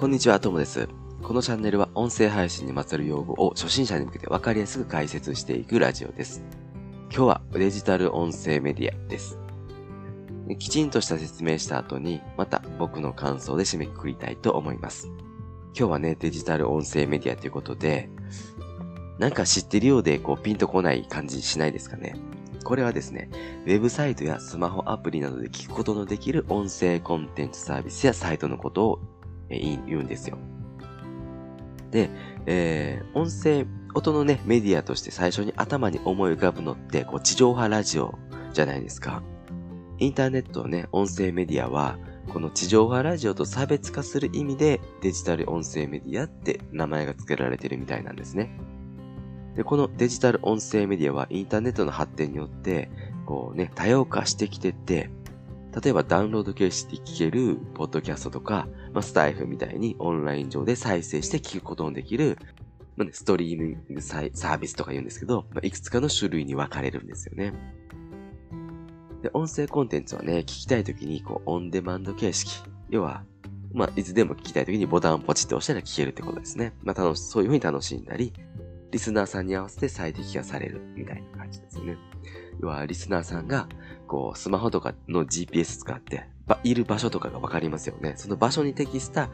こんにちは、ともです。このチャンネルは音声配信にまつわる用語を初心者に向けてわかりやすく解説していくラジオです。今日はデジタル音声メディアです。きちんとした説明した後に、また僕の感想で締めくくりたいと思います。今日はね、デジタル音声メディアということで、なんか知ってるようでこうピンとこない感じしないですかね。これはですね、ウェブサイトやスマホアプリなどで聞くことのできる音声コンテンツサービスやサイトのことを、え言うんですよ。で、えー、音声、音のね、メディアとして最初に頭に思い浮かぶのって、こう、地上波ラジオじゃないですか。インターネットのね、音声メディアは、この地上波ラジオと差別化する意味でデジタル音声メディアって名前が付けられてるみたいなんですね。で、このデジタル音声メディアはインターネットの発展によって、こうね、多様化してきてて、例えばダウンロード形式で聞けるポッドキャストとか、まあ、スタイフみたいにオンライン上で再生して聞くことのできる、まあね、ストリーミングサービスとか言うんですけど、まあ、いくつかの種類に分かれるんですよね。で、音声コンテンツはね、聞きたいときに、こう、オンデマンド形式。要は、まあ、いつでも聞きたいときにボタンをポチって押したら聞けるってことですね。まあ、楽し、そういう風に楽しんだり、リスナーさんに合わせて最適化されるみたいな感じですよね。要は、リスナーさんが、こう、スマホとかの GPS 使って、いる場所とかがわかりますよね。その場所に適した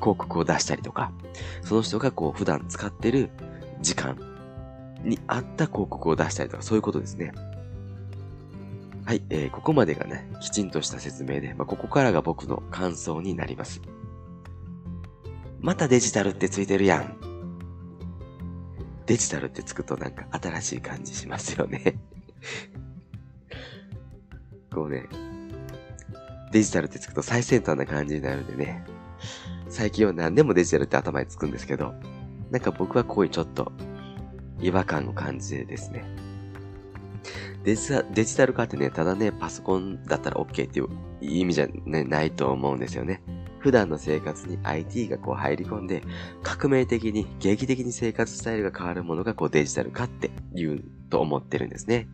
広告を出したりとか、その人がこう、普段使ってる時間に合った広告を出したりとか、そういうことですね。はい、えー、ここまでがね、きちんとした説明で、まあ、ここからが僕の感想になります。またデジタルってついてるやん。デジタルってつくとなんか新しい感じしますよねこうね、デジタルってつくと最先端な感じになるんでね、最近は何でもデジタルって頭につくんですけど、なんか僕はこういうちょっと違和感を感じでですね、デジデジタル化ってね、ただね、パソコンだったら OK っていう意味じゃ、ね、ないと思うんですよね。普段の生活に IT がこう入り込んで、革命的に、劇的に生活スタイルが変わるものがこうデジタル化って言うと思ってるんですね。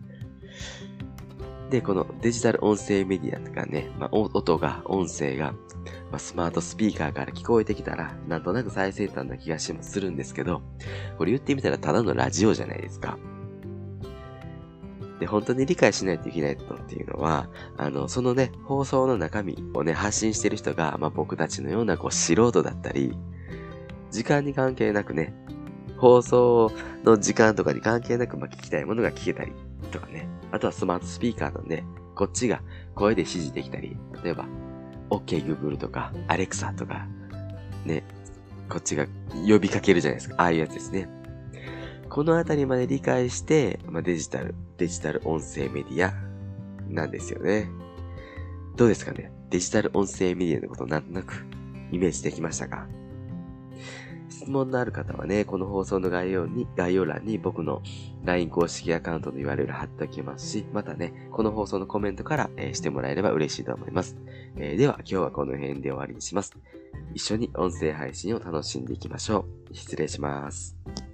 で、このデジタル音声メディアとかね、まあ、音が、音声が、まあ、スマートスピーカーから聞こえてきたら、なんとなく最先端な気がしまするんですけど、これ言ってみたらただのラジオじゃないですか。で、本当に理解しないといけないのっていうのは、あの、そのね、放送の中身をね、発信してる人が、まあ、僕たちのような、こう、素人だったり、時間に関係なくね、放送の時間とかに関係なく、まあ、聞きたいものが聞けたり、とかね。あとはスマートスピーカーなんで、こっちが声で指示できたり、例えば、OK Google とか、Alexa とか、ね、こっちが呼びかけるじゃないですか。ああいうやつですね。このあたりまで理解して、まあ、デジタル、デジタル音声メディアなんですよね。どうですかね？デジタル音声メディアのことなんとなくイメージできましたか？質問のある方はね、この放送の概要に、概要欄に僕の LINE 公式アカウントの URL 貼っておきますし、またね、この放送のコメントから、えー、してもらえれば嬉しいと思います。えー、では今日はこの辺で終わりにします。一緒に音声配信を楽しんでいきましょう。失礼します。